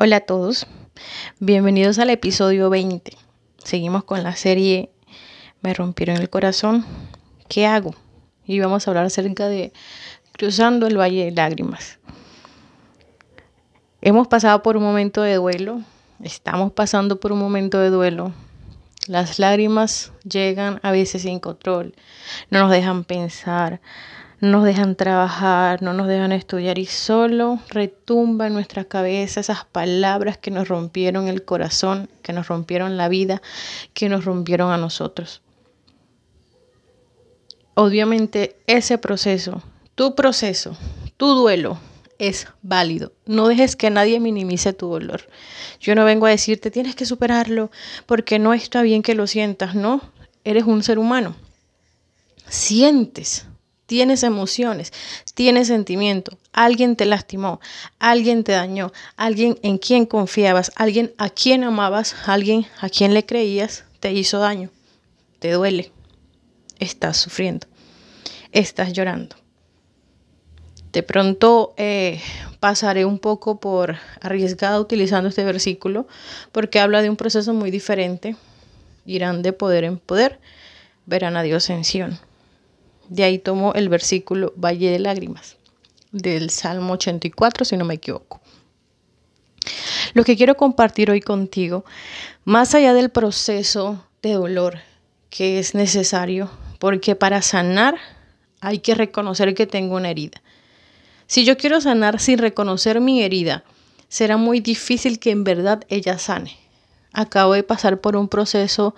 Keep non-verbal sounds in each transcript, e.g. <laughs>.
Hola a todos, bienvenidos al episodio 20. Seguimos con la serie Me rompieron el corazón, ¿qué hago? Y vamos a hablar acerca de Cruzando el Valle de Lágrimas. Hemos pasado por un momento de duelo, estamos pasando por un momento de duelo. Las lágrimas llegan a veces sin control, no nos dejan pensar, nos dejan trabajar, no nos dejan estudiar y solo retumba en nuestra cabeza esas palabras que nos rompieron el corazón, que nos rompieron la vida, que nos rompieron a nosotros. Obviamente ese proceso, tu proceso, tu duelo es válido. No dejes que nadie minimice tu dolor. Yo no vengo a decirte tienes que superarlo porque no está bien que lo sientas, no. Eres un ser humano. Sientes, tienes emociones, tienes sentimiento, alguien te lastimó, alguien te dañó, alguien en quien confiabas, alguien a quien amabas, alguien a quien le creías, te hizo daño, te duele, estás sufriendo, estás llorando. De pronto eh, pasaré un poco por arriesgada utilizando este versículo porque habla de un proceso muy diferente. Irán de poder en poder, verán a Dios en Sion. De ahí tomo el versículo Valle de Lágrimas del Salmo 84, si no me equivoco. Lo que quiero compartir hoy contigo, más allá del proceso de dolor que es necesario, porque para sanar hay que reconocer que tengo una herida. Si yo quiero sanar sin reconocer mi herida, será muy difícil que en verdad ella sane. Acabo de pasar por un proceso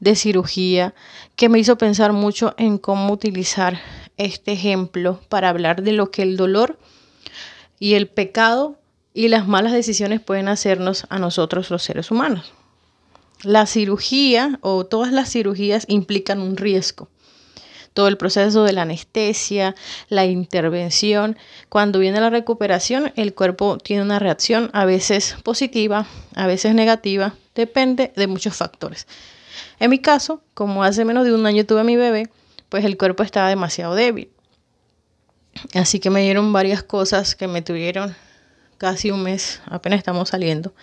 de cirugía que me hizo pensar mucho en cómo utilizar este ejemplo para hablar de lo que el dolor y el pecado y las malas decisiones pueden hacernos a nosotros los seres humanos. La cirugía o todas las cirugías implican un riesgo. Todo el proceso de la anestesia, la intervención, cuando viene la recuperación, el cuerpo tiene una reacción a veces positiva, a veces negativa, depende de muchos factores. En mi caso, como hace menos de un año tuve a mi bebé, pues el cuerpo estaba demasiado débil. Así que me dieron varias cosas que me tuvieron casi un mes, apenas estamos saliendo,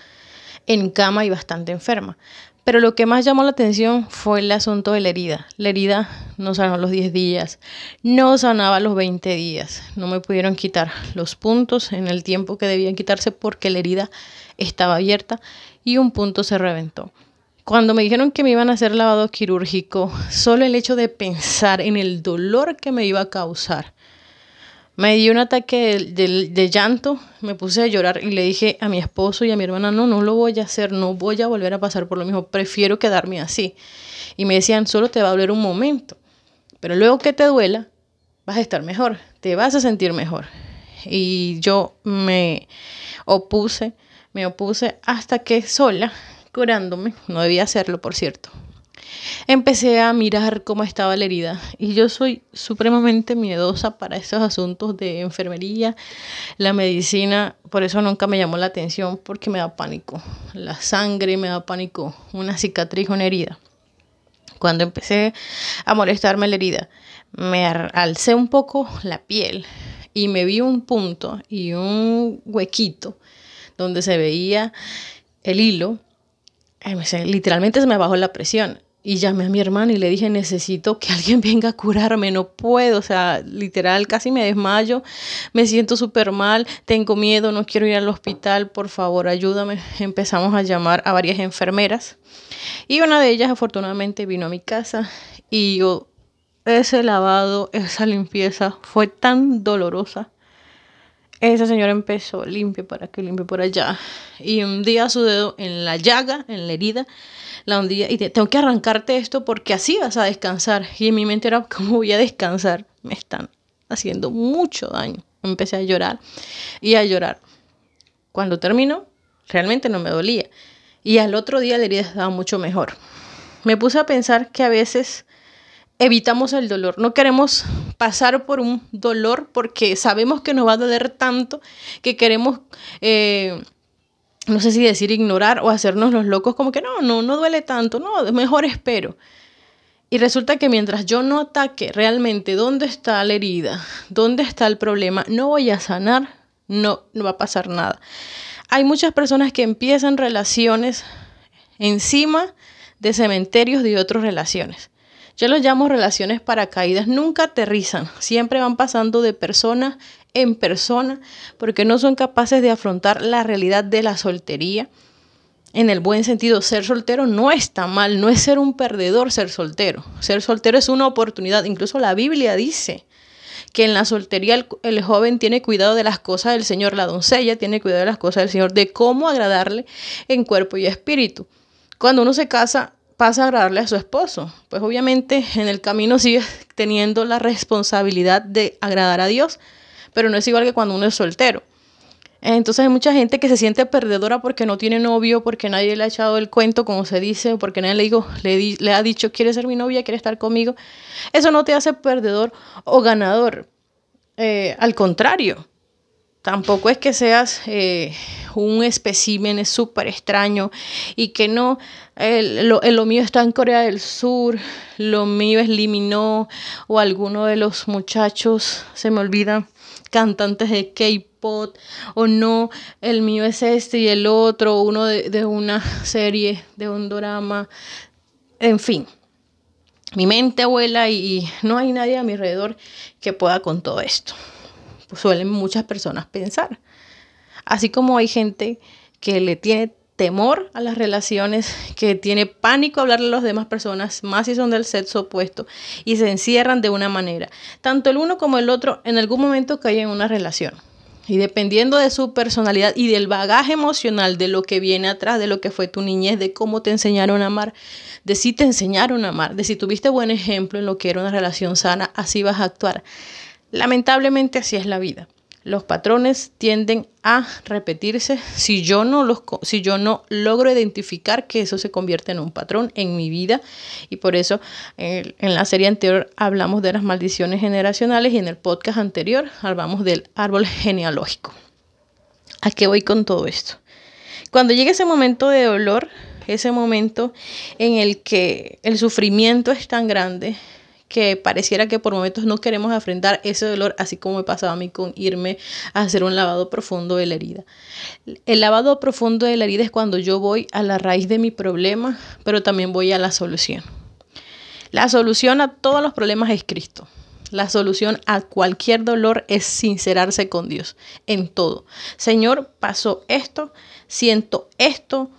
en cama y bastante enferma. Pero lo que más llamó la atención fue el asunto de la herida. La herida no sanó los 10 días, no sanaba los 20 días. No me pudieron quitar los puntos en el tiempo que debían quitarse porque la herida estaba abierta y un punto se reventó. Cuando me dijeron que me iban a hacer lavado quirúrgico, solo el hecho de pensar en el dolor que me iba a causar, me dio un ataque de, llanto, me puse a llorar y le dije a mi esposo y a mi hermana, no, no lo voy a hacer, no voy a volver a pasar por lo mismo, prefiero quedarme así. Y me decían, solo te va a doler un momento, pero luego que te duela, vas a estar mejor, te vas a sentir mejor. Y yo me opuse, me opuse hasta que sola curándome, no debía hacerlo por cierto, empecé a mirar cómo estaba la herida y yo soy supremamente miedosa para esos asuntos de enfermería, la medicina, por eso nunca me llamó la atención porque me da pánico, la sangre me da pánico, una cicatriz una herida. Cuando empecé a molestarme la herida, me alcé un poco la piel y me vi un punto y un huequito donde se veía el hilo literalmente se me bajó la presión. Y llamé a mi hermana y le dije, necesito que alguien <laughs> venga a curarme, no puedo, o sea, literal, casi me desmayo, me siento súper mal, tengo miedo, no quiero ir al hospital, por favor, ayúdame. Empezamos a llamar a varias enfermeras y una de ellas afortunadamente vino a mi casa y yo, ese lavado, esa limpieza fue tan dolorosa esa señora empezó, limpia para que limpie por allá. Y un día su dedo en la llaga, en la herida, la hundía y tengo que arrancarte esto porque así vas a descansar. Y en mi mente era, ¿cómo voy a descansar? Me están haciendo mucho daño. Empecé a llorar y a llorar. Cuando terminó, realmente no me dolía. Y al otro día la herida estaba mucho mejor. Me puse a pensar que a veces evitamos el dolor. No queremos pasar por un dolor porque sabemos que nos va a doler tanto que queremos, eh, no sé si decir ignorar o hacernos los locos como que no, no, no duele tanto, no, mejor espero. Y resulta que mientras yo no ataque realmente dónde está la herida, dónde está el problema, no voy a sanar, no, no va a pasar nada. hay muchas personas que empiezan relaciones encima de cementerios de otras relaciones. Yo los llamo relaciones paracaídas, nunca aterrizan, siempre van pasando de persona en persona porque no son capaces de afrontar la realidad de la soltería. En el buen sentido, ser soltero no está mal, no es ser un perdedor ser soltero. Ser soltero es una oportunidad, incluso la Biblia dice que en la soltería el, joven tiene cuidado de las cosas del Señor, la doncella tiene cuidado de las cosas del Señor, de cómo agradarle en cuerpo y espíritu. Cuando uno se casa, pasa a agradarle a su esposo. Pues obviamente en el camino sigue teniendo la responsabilidad de agradar a Dios, pero no es igual que cuando uno es soltero. Entonces hay mucha gente que se siente perdedora porque no tiene novio, porque nadie le ha echado el cuento, como se dice, porque nadie le, digo, le ha dicho, quiere ser mi novia, quiere estar conmigo. Eso no te hace perdedor o ganador. Eh, al contrario, tampoco es que seas eh, un espécimen súper extraño y que no, lo, lo, mío está en Corea del Sur, lo mío es Liminó o alguno de los muchachos, se me olvida, cantantes de K-pop o no, el mío es este y el otro, uno de, una serie, de un drama, en fin. Mi mente vuela y, no hay nadie a mi alrededor que pueda con todo esto. Suelen muchas personas pensar. Así como hay gente que le tiene temor a las relaciones, que tiene pánico a hablarle a las demás personas, más si son del sexo opuesto, y se encierran de una manera. Tanto el uno como el otro en algún momento caen en una relación. Y dependiendo de su personalidad y del bagaje emocional, de lo que viene atrás, de lo que fue tu niñez, de cómo te enseñaron a amar, de si te enseñaron a amar, de si tuviste buen ejemplo en lo que era una relación sana, así vas a actuar. Lamentablemente así es la vida. Los patrones tienden a repetirse si yo no los si yo no logro identificar que eso se convierte en un patrón en mi vida y por eso en la serie anterior hablamos de las maldiciones generacionales y en el podcast anterior hablamos del árbol genealógico. ¿A qué voy con todo esto? Cuando llega ese momento de dolor, ese momento en el que el sufrimiento es tan grande, que pareciera que por momentos no queremos afrontar ese dolor, así como me pasaba a mí con irme a hacer un lavado profundo de la herida. El lavado profundo de la herida es cuando yo voy a la raíz de mi problema, pero también voy a la solución. La solución a todos los problemas es Cristo. La solución a cualquier dolor es sincerarse con Dios en todo. Señor, pasó esto, siento esto,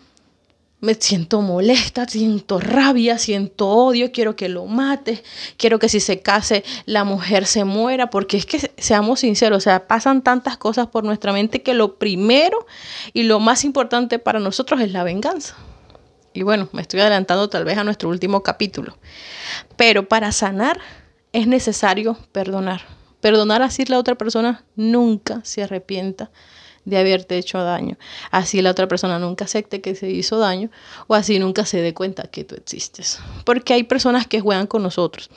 me siento molesta, siento rabia, siento odio, quiero que lo mate, quiero que si se case la mujer se muera, porque es que seamos sinceros, o sea, pasan tantas cosas por nuestra mente que lo primero y lo más importante para nosotros es la venganza. Y bueno, me estoy adelantando tal vez a nuestro último capítulo, pero para sanar es necesario perdonar. Perdonar así la otra persona nunca se arrepienta de haberte hecho daño. Así la otra persona nunca acepte que se hizo daño o así nunca se dé cuenta que tú existes. Porque hay personas que juegan con nosotros.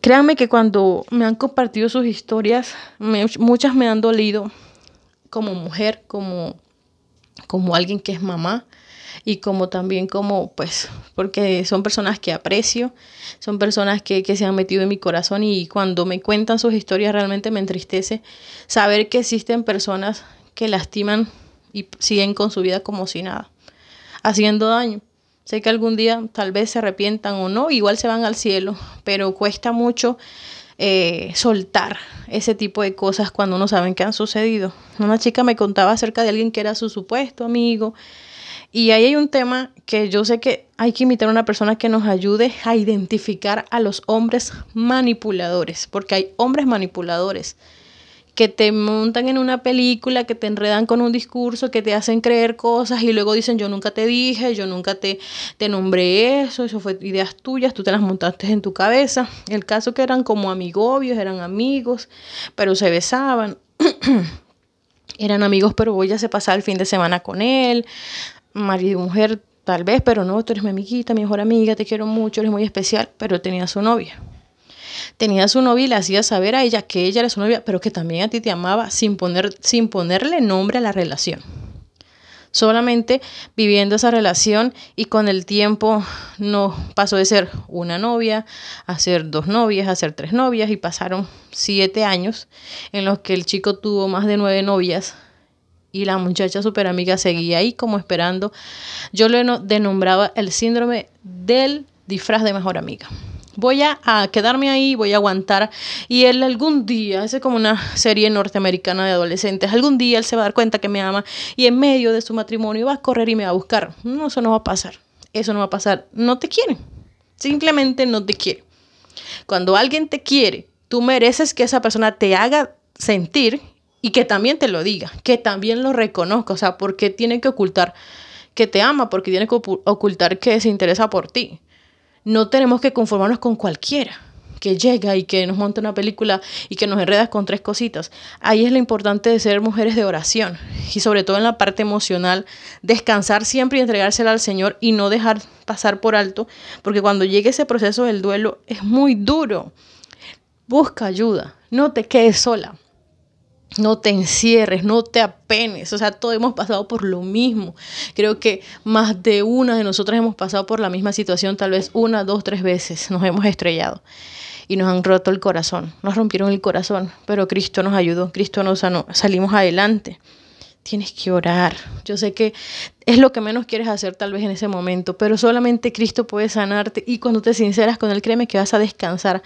Créanme que cuando me han compartido sus historias, muchas me han dolido como mujer, como, como alguien que es mamá, y como también como, pues, porque son personas que aprecio, son personas que, que se han metido en mi corazón y cuando me cuentan sus historias realmente me entristece saber que existen personas que lastiman y siguen con su vida como si nada, haciendo daño. Sé que algún día tal vez se arrepientan o no, igual se van al cielo, pero cuesta mucho eh, soltar ese tipo de cosas cuando uno sabe que han sucedido. Una chica me contaba acerca de alguien que era su supuesto amigo y ahí hay un tema que yo sé que hay que invitar a una persona que nos ayude a identificar a los hombres manipuladores, porque hay hombres manipuladores que te montan en una película, que te enredan con un discurso, que te hacen creer cosas y luego dicen yo nunca te dije, yo nunca te, te nombré eso, eso fue ideas tuyas, tú te las montaste en tu cabeza. El caso que eran como amigobios, eran amigos, pero se besaban. <clears throat> eran amigos, pero voy a se pasaba el fin de semana con él marido y mujer, tal vez, pero no, tú eres mi amiguita, mi mejor amiga, te quiero mucho, eres muy especial, pero tenía su novia. Tenía su novia y le hacía saber a ella que ella era su novia, pero que también a ti te amaba sin, poner, sin ponerle nombre a la relación. Solamente viviendo esa relación y con el tiempo no pasó de ser una novia a ser dos novias, a ser tres novias y pasaron siete años en los que el chico tuvo más de nueve novias y la muchacha super amiga seguía ahí como esperando. Yo lo denombraba el síndrome del disfraz de mejor amiga. Voy a, quedarme ahí, voy a aguantar y él algún día, es como una serie norteamericana de adolescentes, algún día él se va a dar cuenta que me ama y en medio de su matrimonio va a correr y me va a buscar. No, eso no va a pasar. Eso no va a pasar. No te quiere. Simplemente no te quiere. Cuando alguien te quiere, tú mereces que esa persona te haga sentir y que también te lo diga, que también lo reconozca, o sea, porque tiene que ocultar que te ama, porque tiene que ocultar que se interesa por ti. No tenemos que conformarnos con cualquiera que llega y que nos monta una película y que nos enredas con tres cositas. Ahí es lo importante de ser mujeres de oración y sobre todo en la parte emocional, descansar siempre y entregársela al Señor y no dejar pasar por alto, porque cuando llegue ese proceso del duelo es muy duro. Busca ayuda, no te quedes sola no te encierres, no te apenes. O sea, todos hemos pasado por lo mismo. Creo que más de una de nosotras hemos pasado por la misma situación, tal vez una, dos, tres veces nos hemos estrellado y nos han roto el corazón, nos rompieron el corazón, pero Cristo nos ayudó, Cristo nos sanó, salimos adelante tienes que orar. Yo sé que es lo que menos quieres hacer tal vez en ese momento, pero solamente Cristo puede sanarte y cuando te sinceras con Él, créeme que vas a descansar.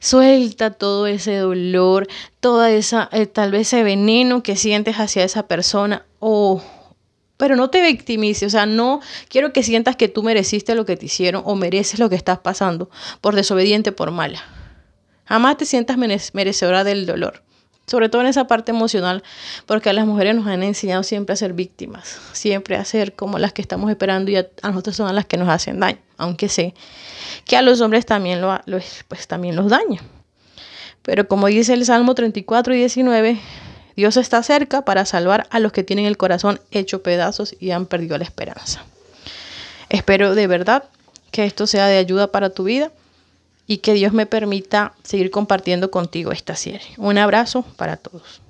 Suelta todo ese dolor, toda esa, eh, tal vez ese veneno que sientes hacia esa persona o... pero no te victimices, o sea, no quiero que sientas que tú mereciste lo que te hicieron o mereces lo que estás pasando por desobediente, por mala. Jamás te sientas merecedora del dolor sobre todo en esa parte emocional, porque a las mujeres nos han enseñado siempre a ser víctimas, siempre a ser como las que estamos esperando y a, nosotros son las que nos hacen daño, aunque sé que a los hombres también, lo, pues, también los daña. Pero como dice el Salmo 34 y 19, Dios está cerca para salvar a los que tienen el corazón hecho pedazos y han perdido la esperanza. Espero de verdad que esto sea de ayuda para tu vida y que Dios me permita seguir compartiendo contigo esta serie. Un abrazo para todos.